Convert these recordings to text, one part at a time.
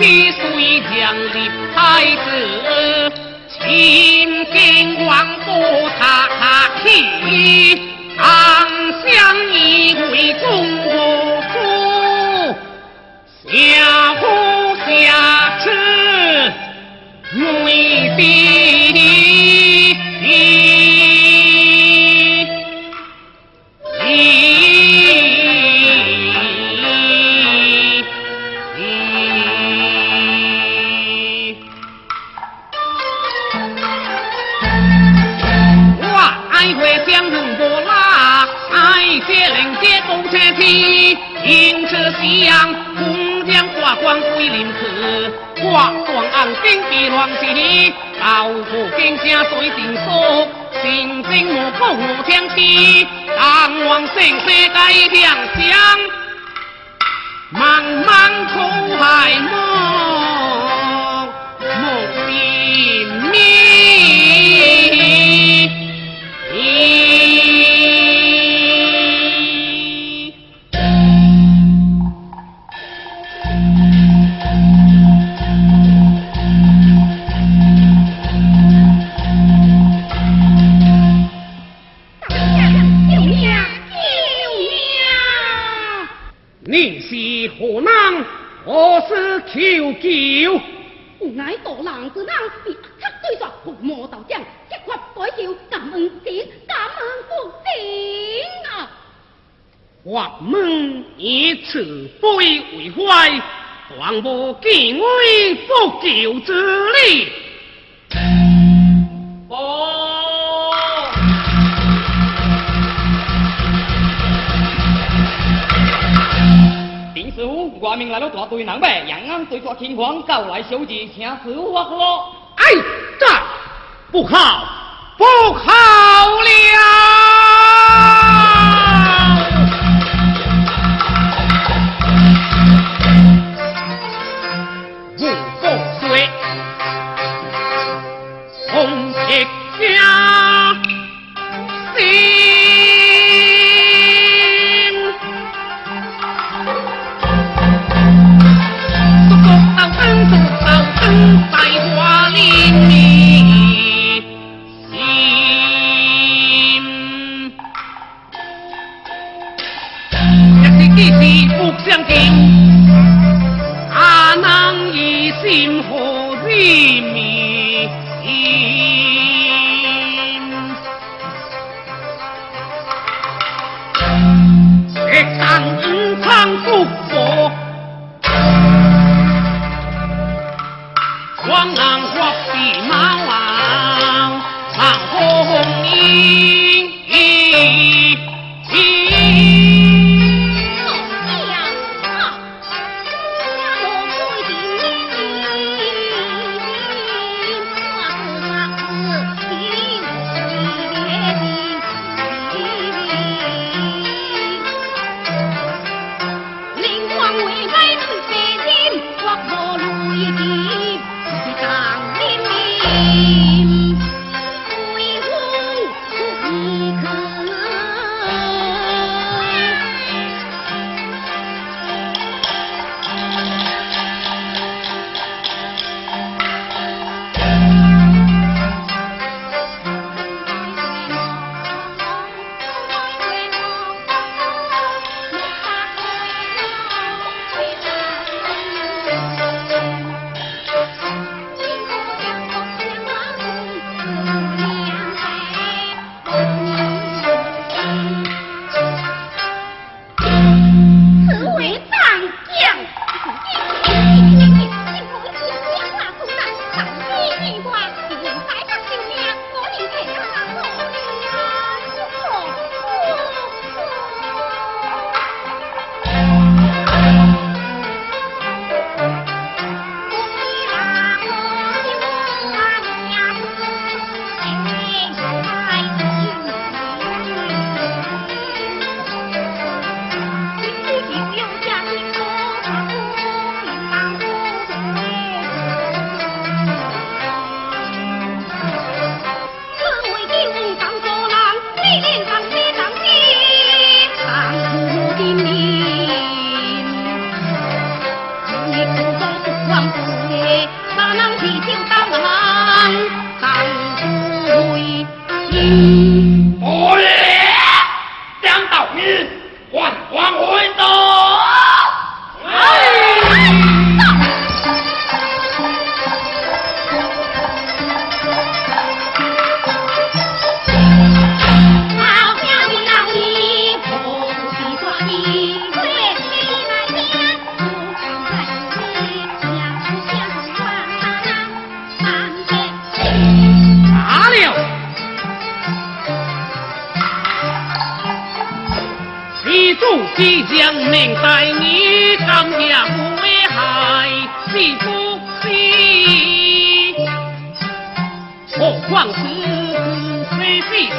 你虽将离开子清净光波擦擦起相依为公公下下至为弟经地乱世，老父惊声水定数，心生无不无天机，人王盛世界两相，茫茫苦海梦梦寂灭。对人马，延安对着天皇告来小姐，请死我喝。哎，这不好，不好了！五福岁，从铁家。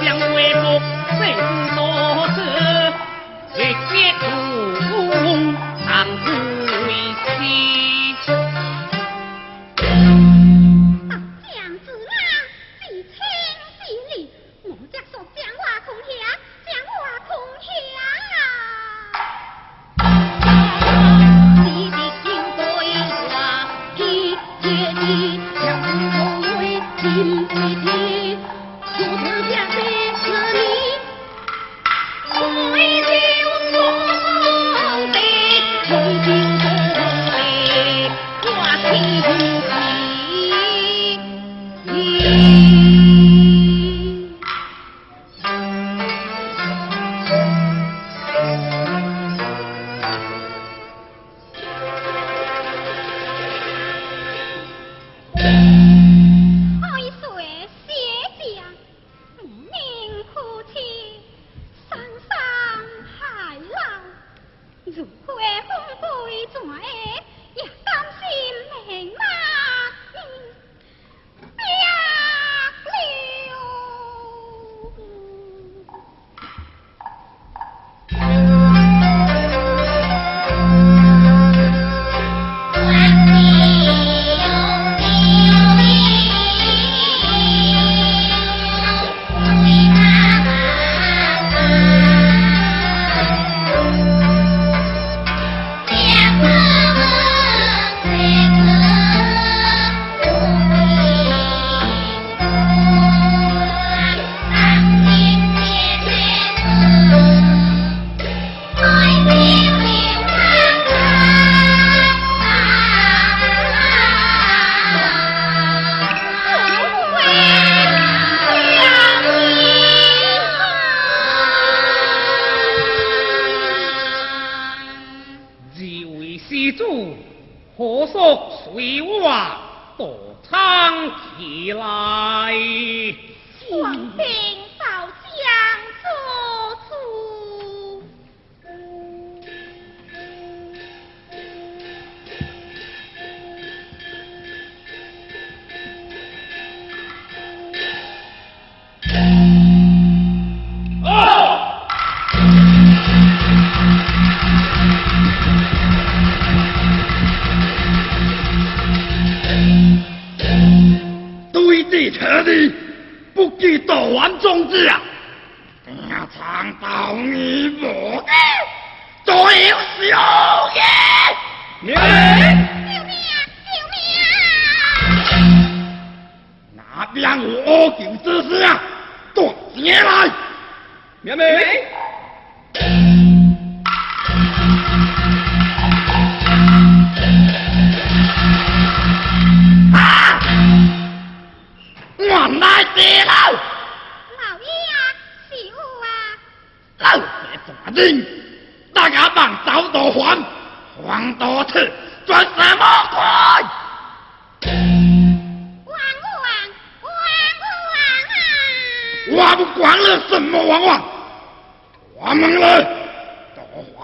将为国尽忠贞，力竭不顾，常为先。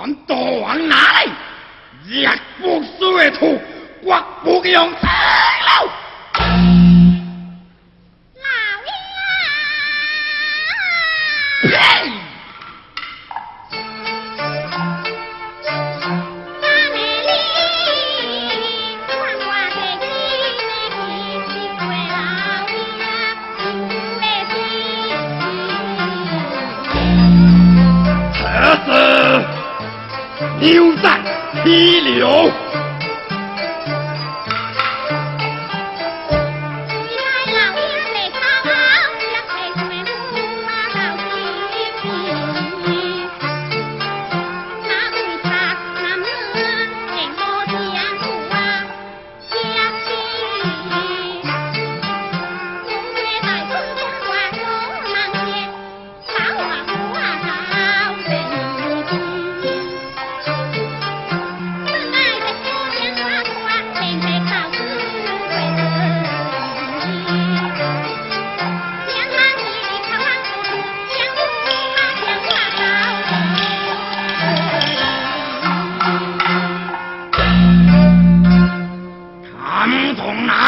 俺大王哪里？日不输的土，国不用争了。有。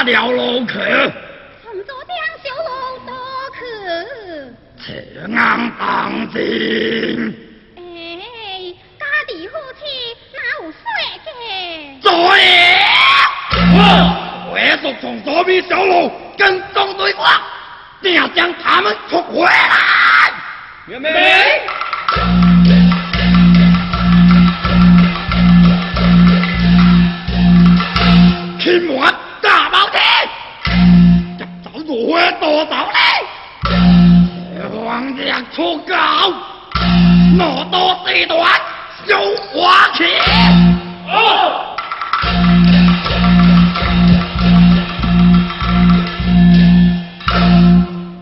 了路去。从昨天小路多去。铁硬当真。哎，家弟夫妻哪有说嘅？作业。我快速从左边小路跟踪对我，定要将他们捉回来。元梅。天门多少呢？皇上出告，我多四段小花旗。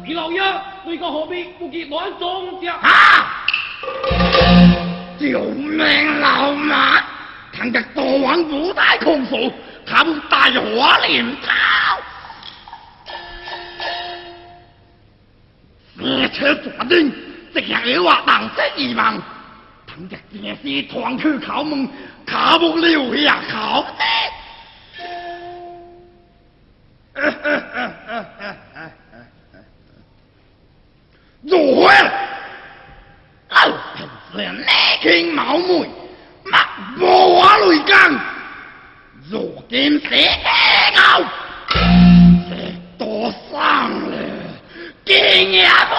李老爷，你个何必不给乱中将？啊！救命老马！唐家大王不带控诉。他们大火领逃，列车抓定，这样有话当真遗忘。唐家电视传去考门，考不留下考的。如何？老平是内勤冒昧，莫无话雷讲。如今谁高？谁多上了？今夜不？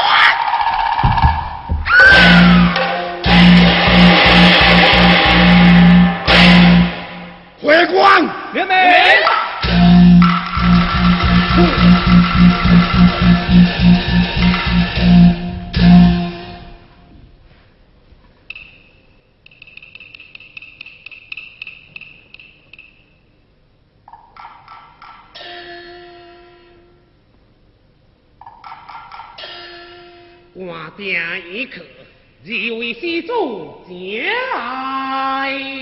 光，元梅。我定一刻，二位施主前来。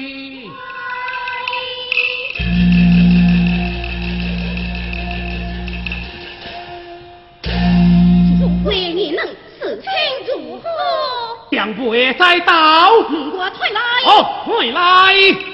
将不会再到。我退来。哦，退来。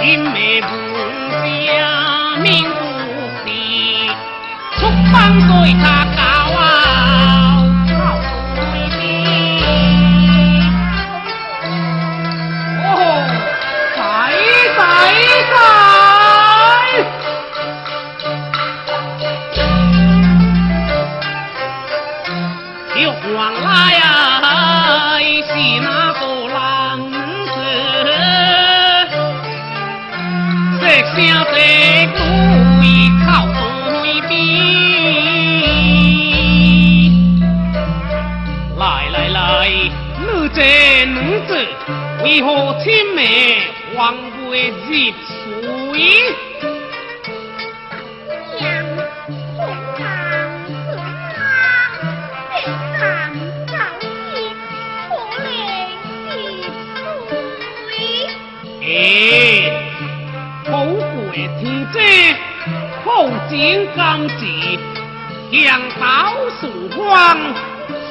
金梅不想命不平出榜对他高啊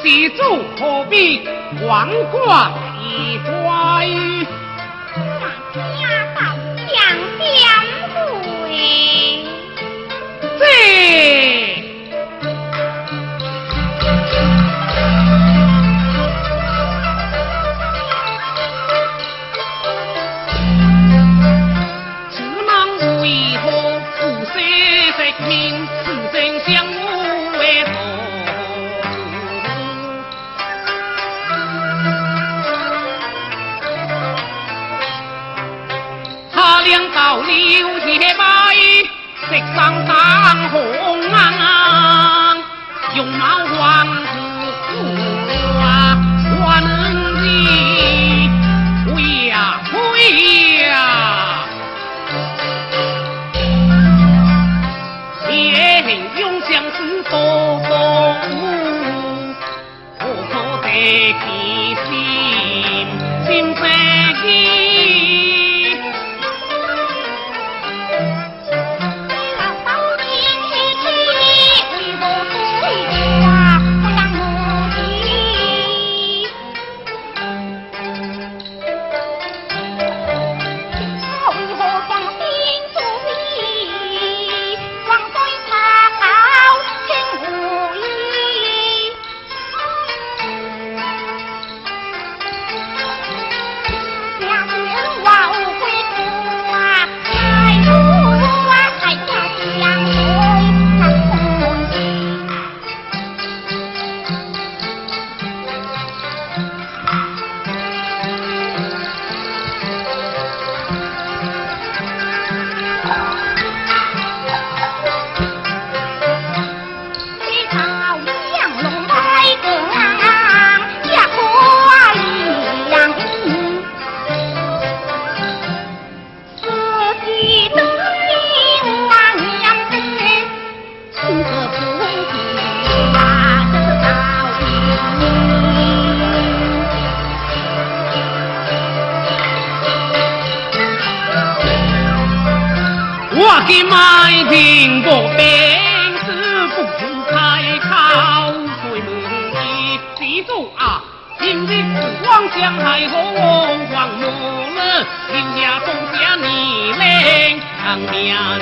你主何必王冠一归毛光今买苹果兵，是不出开口，对门一记住啊！今日望乡海河望母了，留下种下你嘞，长命的。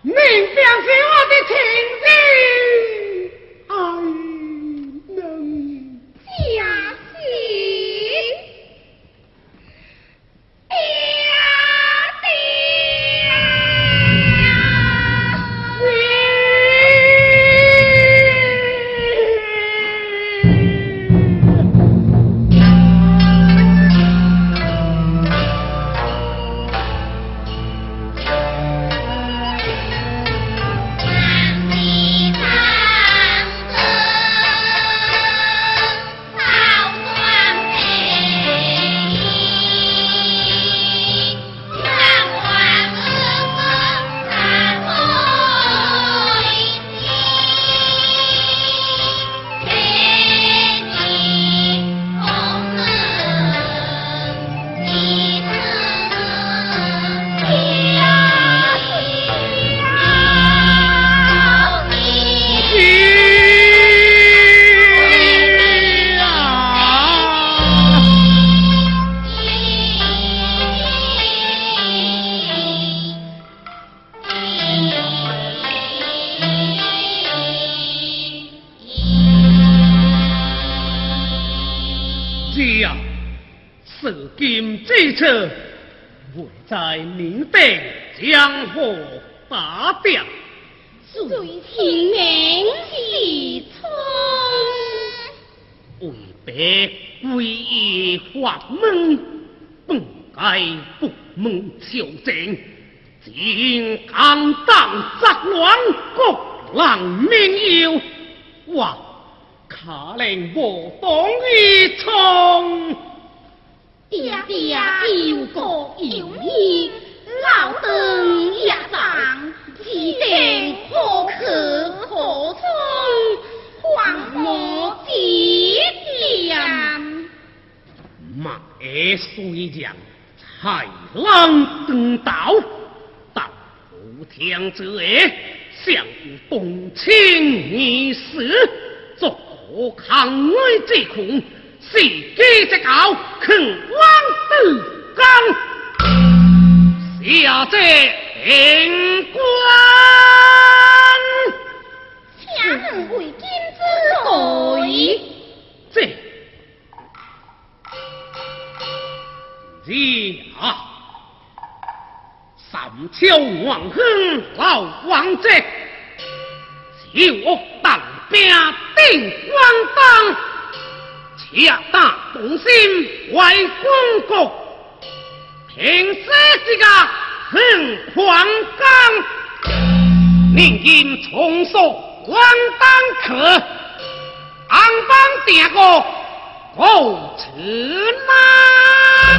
您便是我的亲人，江河大调，最清明是聪。为别归依法门，本该不蒙朝政，今刚当杂乱，各人民忧，哇！可令我当一冲。爹爹有国有义，老登一丈，既定可可可冲，还我爹爹。马虽然豺狼登道，但无天之业，相动情一事，作何抗危之苦？是机之高，肯往德刚，下者平官。请问为今之罪？这是啊，三秋王亨老王者，是我当兵定官当，恰大动心为公国，平时之家很狂刚，宁今重塑官当客。安邦定个好吃难。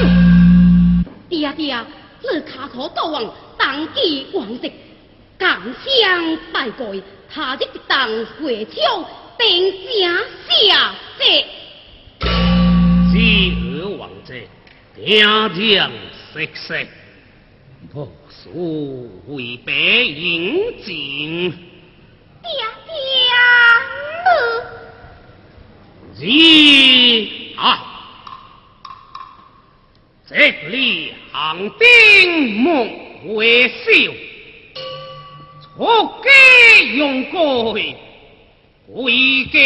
爹爹，你卡可大王当机王直，感相拜过，他日一当回朝，定正下世。知尔王者，听将息息，无数为白引进。爹爹，你啊，这里行兵莫回首，错给用过，归家